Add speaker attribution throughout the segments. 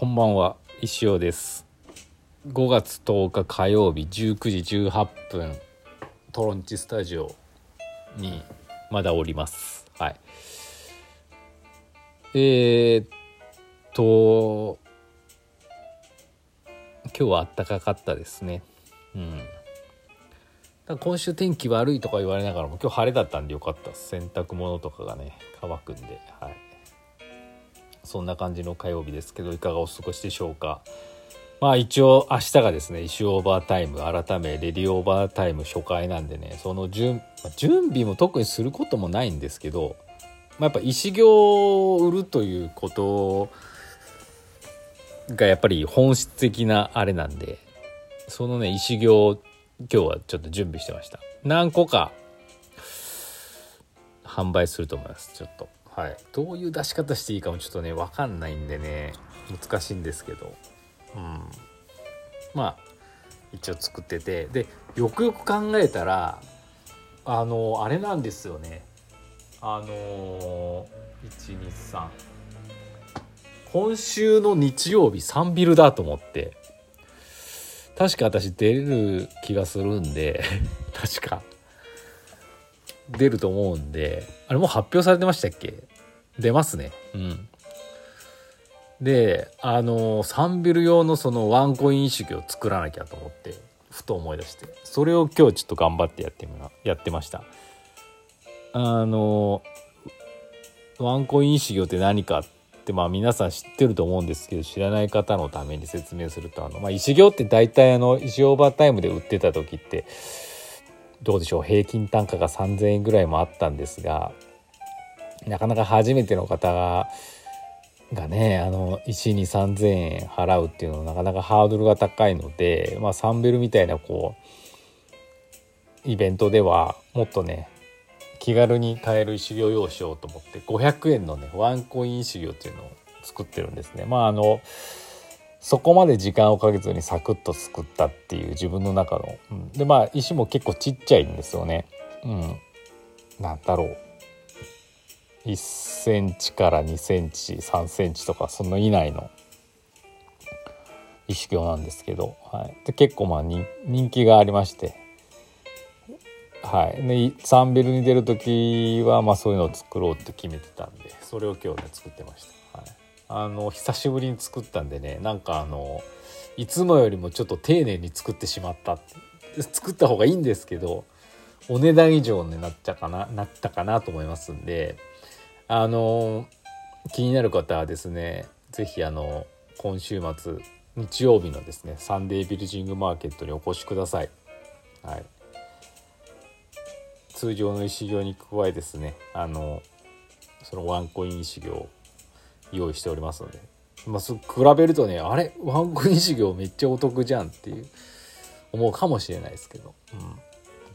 Speaker 1: こんばんは石尾です。5月10日火曜日19時18分トロンチスタジオにまだおります。はい。えー、っと今日は暖かかったですね。うん。今週天気悪いとか言われながらも今日晴れだったんでよかった洗濯物とかがね乾くんで。はい。そんな感じの火曜日ですけどいかがお過ごしでしょうか？まあ一応明日がですね石オーバータイム改めレディオーバータイム初回なんでねその準,、ま、準備も特にすることもないんですけど、まあ、やっぱ石行を売るということがやっぱり本質的なあれなんでそのね石行を今日はちょっと準備してました。何個か販売すると思いますちょっと。はい。どういう出し方していいかもちょっとね分かんないんでね。難しいんですけど。うん。まあ一応作ってて。でよくよく考えたらあのあれなんですよね。あの123今週の日曜日3ビルだと思って。確か私出る気がするんで。確か。出ると思うんで。あれもう発表されてましたっけ？出ますね。うん。であの3ビル用のそのワンコイン意識を作らなきゃと思ってふと思い出して。それを今日ちょっと頑張ってやってみやってました。あのワンコイン意識って何かってってまあ皆さん知ってると思うんですけど知らない方のために説明するとあの、まあ、石行って大体あの石オーバータイムで売ってた時ってどうでしょう平均単価が3,000円ぐらいもあったんですがなかなか初めての方ががねあの石に3,000円払うっていうのはなかなかハードルが高いので、まあ、サンベルみたいなこうイベントではもっとね気軽に買える石行用しようと思って500円のねワンコイン石行っていうのを作ってるんですね。まああのそこまで時間をかけずにサクッと作ったっていう自分の中の、うん、でまあ石も結構ちっちゃいんですよね。うん、なんだろう1センチから2センチ3センチとかその以内の石行なんですけど、はい、で結構まあ人気がありましてはい、でサンビルに出る時は、まあ、そういうのを作ろうって決めてたんでそれを今日ね作ってました、はい、あの久しぶりに作ったんでねなんかあのいつもよりもちょっと丁寧に作ってしまった作った方がいいんですけどお値段以上になっちゃかななったかなと思いますんであの気になる方はですね是非あの今週末日曜日のですねサンデービルジングマーケットにお越しください。はい。通常の石行に加えですねあのそのワンコイン石行を用意しておりますので、まあ、比べるとねあれ？ワンコイン石行めっちゃお得じゃんっていう思うかもしれないですけど、うん、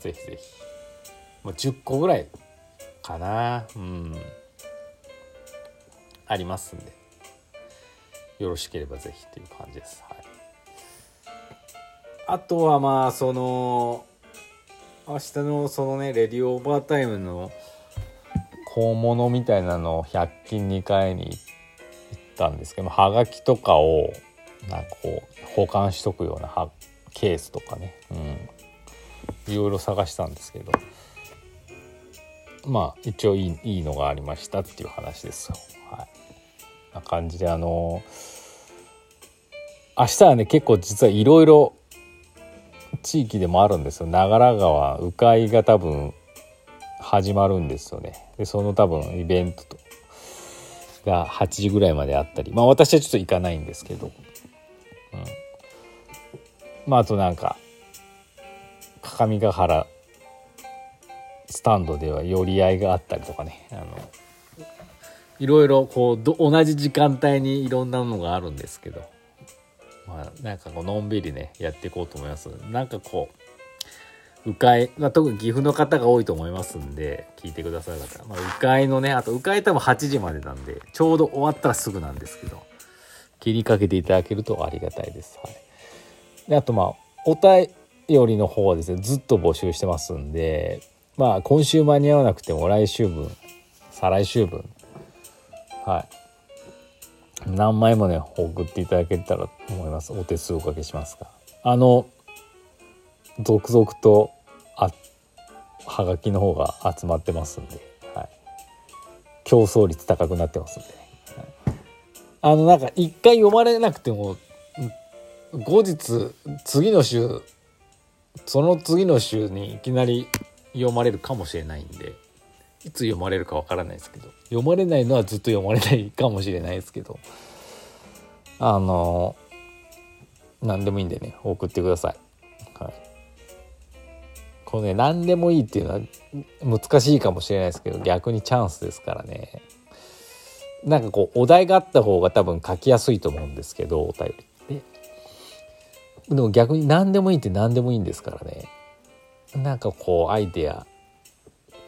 Speaker 1: ぜひぜひ、まあ、10個ぐらいかな。うん。ありますんで。よろしければぜひっていう感じです。はい、あとはまあその明日のそのねレディオーバータイムの小物みたいなのを100均2回に行ったんですけどはがきとかをなんかこう保管しとくようなケースとかね、うん、いろいろ探したんですけどまあ一応いいいいのがありましたっていう話ですよ。はい、な感じであの明日はね結構実はいろいろ地域でもあるんですよ。長良川鵜飼が多分始まるんですよね。でその多分イベントが8時ぐらいまであったり。まあ私はちょっと行かないんですけど、うん、まああとなんか各務原スタンドでは寄り合いがあったりとかね。あのいろいろこう同じ時間帯にいろんなのがあるんですけど。まあ、なんかこうのんびりねやっていこうと思います。なんかこう迂回、まあ、特に岐阜の方が多いと思いますんで聞いてくださる方、まあ、迂回のねあと迂回多分8時までなんでちょうど終わったらすぐなんですけど。切りかけていただけるとありがたいです。はい、であとまあお便りの方はですねずっと募集してますんでまあ今週間に合わなくても来週分再来週分はい。何枚もね送っていただけたらと思います。お手数おかけしますが。あの続々とあはがきの方が集まってますんで、はい、競争率高くなってますんで、ね、あのなんか一回読まれなくても後日次の週その次の週にいきなり読まれるかもしれないんで。いつ読まれるかわからないですけど。読まれないのはずっと読まれないかもしれないですけど。あの何でもいいんでね送ってください。はい、このね何でもいいっていうのは難しいかもしれないですけど逆にチャンスですからね。なんかこうお題があった方が多分書きやすいと思うんですけどお便り。ってでも逆に何でもいいって何でもいいんですからね。なんかこうアイデア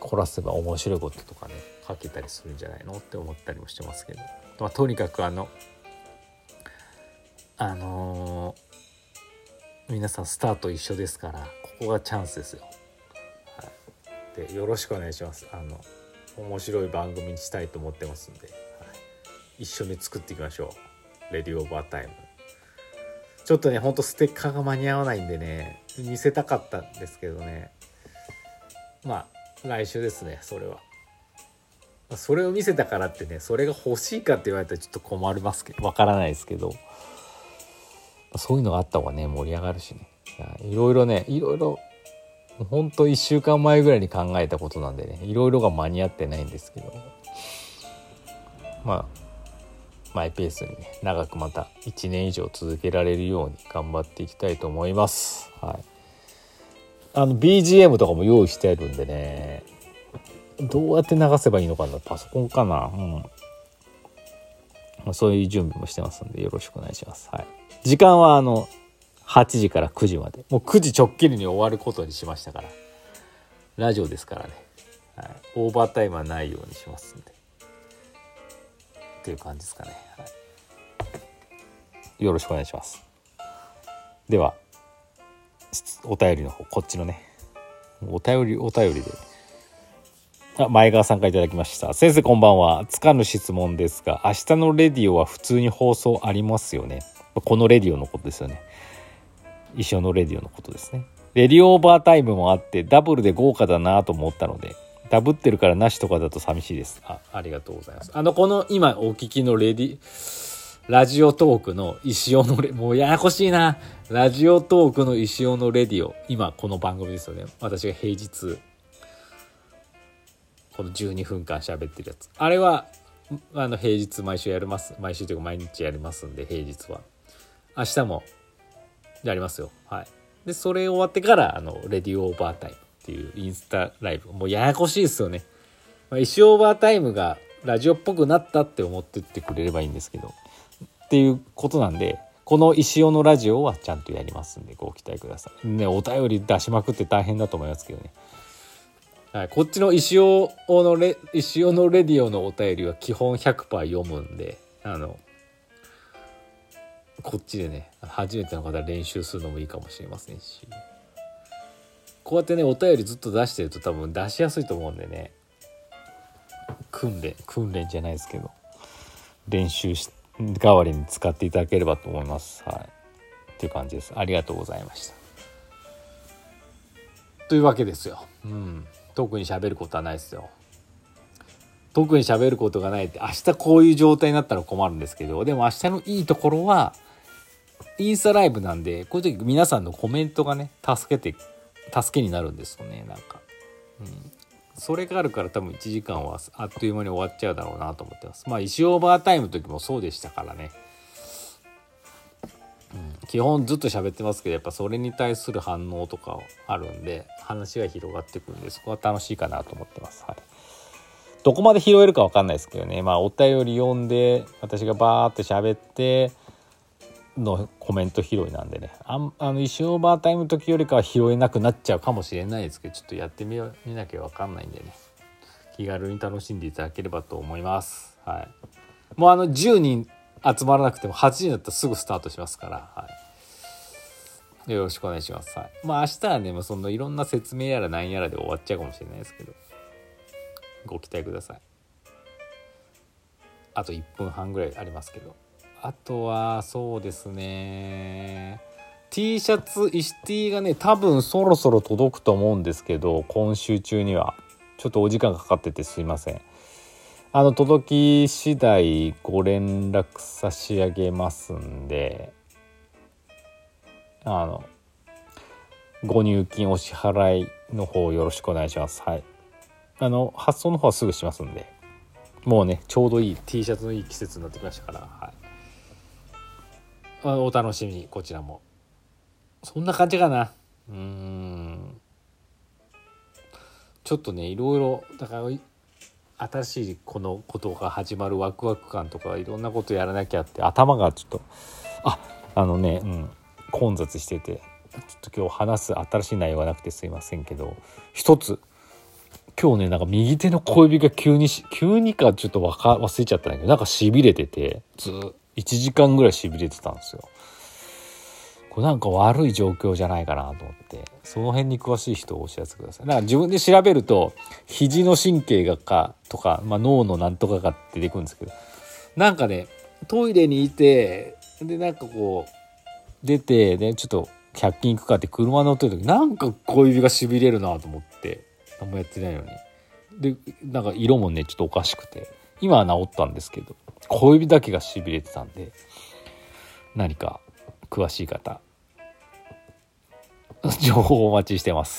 Speaker 1: 凝らせば面白いこととかね書けたりするんじゃないのって思ったりもしてますけど、まあ、とにかくあのあのー、皆さんスタート一緒ですからここがチャンスですよ。はい、でよろしくお願いします。あの面白い番組にしたいと思ってますんで、はい、一緒に作っていきましょう。レディオーバータイム。ちょっとねほんとステッカーが間に合わないんでね見せたかったんですけどねまあ来週ですねそれは。それを見せたからってねそれが欲しいかって言われたらちょっと困りますけどわからないですけど。そういうのがあった方がね盛り上がるしね。いろいろねいろいろほんと1週間前ぐらいに考えたことなんでねいろいろが間に合ってないんですけど。まあマイペースにね長くまた1年以上続けられるように頑張っていきたいと思います。はい。あの BGM とかも用意してあるんでね。どうやって流せばいいのかな。パソコンかな。うん。そういう準備もしてますんでよろしくお願いします。はい。時間はあの8時から9時まで。もう9時ちょっきりに終わることにしましたから。ラジオですからね、はい、オーバータイムはないようにしますんで。っていう感じですかね、はい、よろしくお願いします。では。お便りの方こっちのねお便りお便りであ前川さんから頂きました先生こんばんはつかぬ質問ですが明日のレディオは普通に放送ありますよねこのレディオのことですよね。一緒のレディオのことですね。レディオオーバータイムもあってダブルで豪華だなと思ったのでダブってるからなしとかだと寂しいです。あ、ありがとうございます。あの、この今お聞きのレディ、ラジオトークの石尾のレ、もうややこしいな。ラジオトークの石尾のレディオ。今この番組ですよね。私が平日、この12分間喋ってるやつ。あれは、あの、平日毎週やります。毎週というか毎日やりますんで、平日は。明日もやりますよ。はい。で、それ終わってから、あの、レディオオーバータイムっていうインスタライブ。もうややこしいですよね。まあ、石オーバータイムがラジオっぽくなったって思ってってくれればいいんですけど。っていうことなんで、この石尾のラジオはちゃんとやりますんで、ご期待ください。ね、お便り出しまくって大変だと思いますけどね。はい、こっちの石尾のレ、石尾のレディオのお便りは基本100%読むんで、あの、こっちでね初めての方練習するのもいいかもしれませんしこうやってねお便りずっと出してると多分出しやすいと思うんでね訓練訓練じゃないですけど練習し代わりに使っていただければと思います。はい。っていう感じです。ありがとうございました。というわけですよ。うん。特に喋ることはないですよ。特に喋ることがないって明日こういう状態になったら困るんですけどでも明日のいいところはインスタライブなんで、こういう時皆さんのコメントがね、助けて、助けになるんですよね、なんか。うん。それがあるから多分1時間はあっという間に終わっちゃうだろうなと思ってます。まあ、石オーバータイムの時もそうでしたからね。うん、基本ずっと喋ってますけどやっぱそれに対する反応とかあるんで話が広がってくるんでそこは楽しいかなと思ってます。はい、どこまで拾えるか分かんないですけどねまあお便り読んで私がバーって喋ってのコメント拾いなんでね。ああの石オーバータイムの時よりかは拾えなくなっちゃうかもしれないですけどちょっとやってみ見なきゃ分かんないんでね。気軽に楽しんでいただければと思います。はい。もうあの10人集まらなくても8人だったらすぐスタートしますから、はい、よろしくお願いします、はい、まあ明日はねもうそのいろんな説明やら何やらで終わっちゃうかもしれないですけど。ご期待ください。あと1分半ぐらいありますけど。あとはそうですね。T シャツイシティがね多分そろそろ届くと思うんですけど今週中には。ちょっとお時間かかっててすいません。あの届き次第ご連絡差し上げますんであのご入金お支払いの方よろしくお願いします。はい。あの発送の方はすぐしますんで。もうねちょうどいい T シャツのいい季節になってきましたから。はい。お楽しみにこちらも。そんな感じかな。うん。ちょっとねいろいろだから新しいこのことが始まるワクワク感とかいろんなことやらなきゃって頭がちょっとああのね、うん、混雑しててちょっと今日話す新しい内容がなくてすいませんけど一つ。今日ねなんか右手の小指が急に急にかちょっと忘れちゃったんだけどなんかしびれててず1時間ぐらいしびれてたんですよ。これなんか悪い状況じゃないかなと思って。その辺に詳しい人をお知らせください。だか自分で調べると肘の神経がかとか、まあ、脳のなんとかが出てくるんですけど。なんかねトイレにいてでなんかこう出てでちょっと100均行くかって車乗ってる時なんか小指がしびれるなと思って。何もやってないのに。でなんか色もねちょっとおかしくて。今は治ったんですけど。小指だけがしびれてたんで何か詳しい方情報お待ちしてます。